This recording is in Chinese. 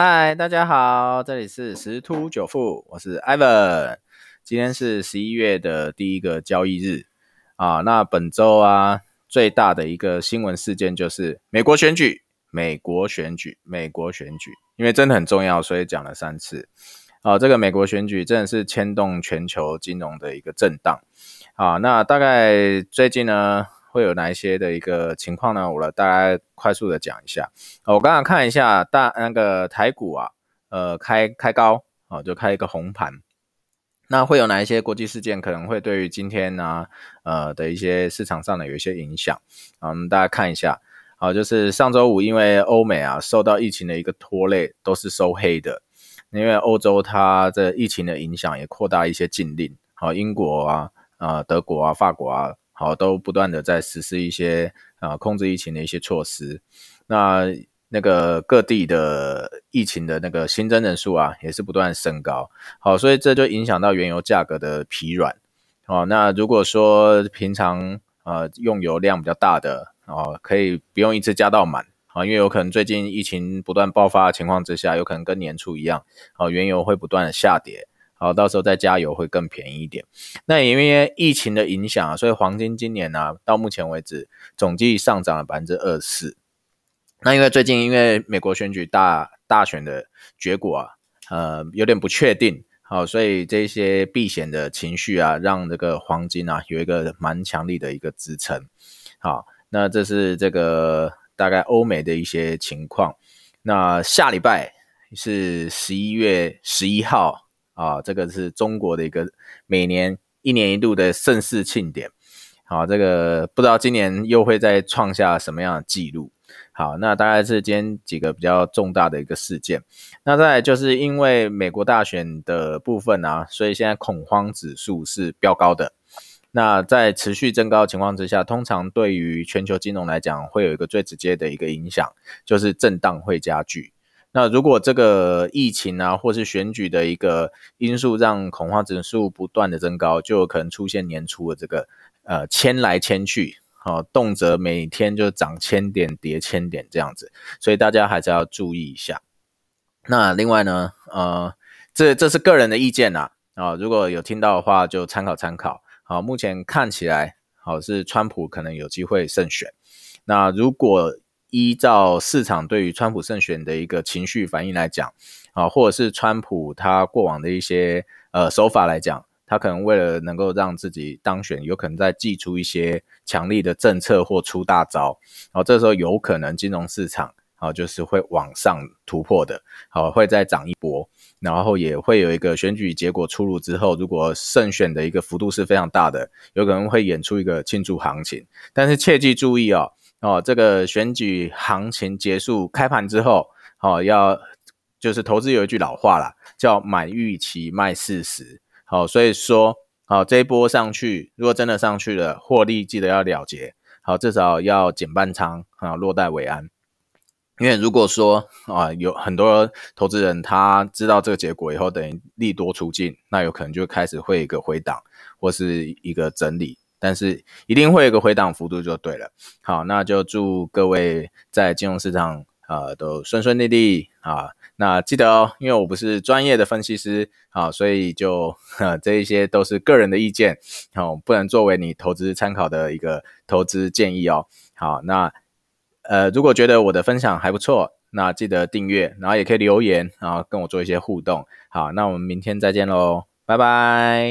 嗨，大家好，这里是十突九富，我是 Ivan。今天是十一月的第一个交易日啊。那本周啊，最大的一个新闻事件就是美国选举，美国选举，美国选举，因为真的很重要，所以讲了三次。啊，这个美国选举真的是牵动全球金融的一个震荡啊。那大概最近呢？会有哪一些的一个情况呢？我来大概快速的讲一下。我刚刚看一下大那个台股啊，呃，开开高啊，就开一个红盘。那会有哪一些国际事件可能会对于今天呢，呃的一些市场上的有一些影响？啊，我们大家看一下。好，就是上周五因为欧美啊受到疫情的一个拖累，都是收黑的。因为欧洲它这疫情的影响也扩大一些禁令。好，英国啊、啊德国啊、法国啊。好，都不断的在实施一些啊控制疫情的一些措施。那那个各地的疫情的那个新增人数啊，也是不断升高。好，所以这就影响到原油价格的疲软。哦，那如果说平常呃用油量比较大的哦，可以不用一次加到满啊，因为有可能最近疫情不断爆发的情况之下，有可能跟年初一样，哦，原油会不断的下跌。好，到时候再加油会更便宜一点。那因为疫情的影响啊，所以黄金今年呢，到目前为止总计上涨了百分之二四。那因为最近因为美国选举大大选的结果啊，呃，有点不确定，好，所以这些避险的情绪啊，让这个黄金啊有一个蛮强力的一个支撑。好，那这是这个大概欧美的一些情况。那下礼拜是十一月十一号。啊，这个是中国的一个每年一年一度的盛世庆典。好，这个不知道今年又会再创下什么样的记录。好，那大概是今天几个比较重大的一个事件。那再就是因为美国大选的部分啊，所以现在恐慌指数是飙高的。那在持续增高的情况之下，通常对于全球金融来讲，会有一个最直接的一个影响，就是震荡会加剧。那如果这个疫情啊，或是选举的一个因素，让恐慌指数不断的增高，就有可能出现年初的这个呃迁来迁去，好，动辄每天就涨千点跌千点这样子，所以大家还是要注意一下。那另外呢，呃，这这是个人的意见啦，啊，如果有听到的话就参考参考。好，目前看起来好是川普可能有机会胜选。那如果依照市场对于川普胜选的一个情绪反应来讲，啊，或者是川普他过往的一些呃手法来讲，他可能为了能够让自己当选，有可能在祭出一些强力的政策或出大招，然后这时候有可能金融市场啊就是会往上突破的，好会再涨一波，然后也会有一个选举结果出炉之后，如果胜选的一个幅度是非常大的，有可能会演出一个庆祝行情，但是切记注意哦。哦，这个选举行情结束开盘之后，好要就是投资有一句老话啦，叫买预期卖事实。好，所以说好这一波上去，如果真的上去了，获利记得要了结。好，至少要减半仓啊，落袋为安。因为如果说啊，有很多投资人他知道这个结果以后，等于利多出尽，那有可能就开始会一个回档或是一个整理。但是一定会有个回档幅度就对了。好，那就祝各位在金融市场啊都顺顺利利啊。那记得哦，因为我不是专业的分析师啊，所以就这一些都是个人的意见，好，不能作为你投资参考的一个投资建议哦。好，那呃，如果觉得我的分享还不错，那记得订阅，然后也可以留言，然后跟我做一些互动。好，那我们明天再见喽，拜拜。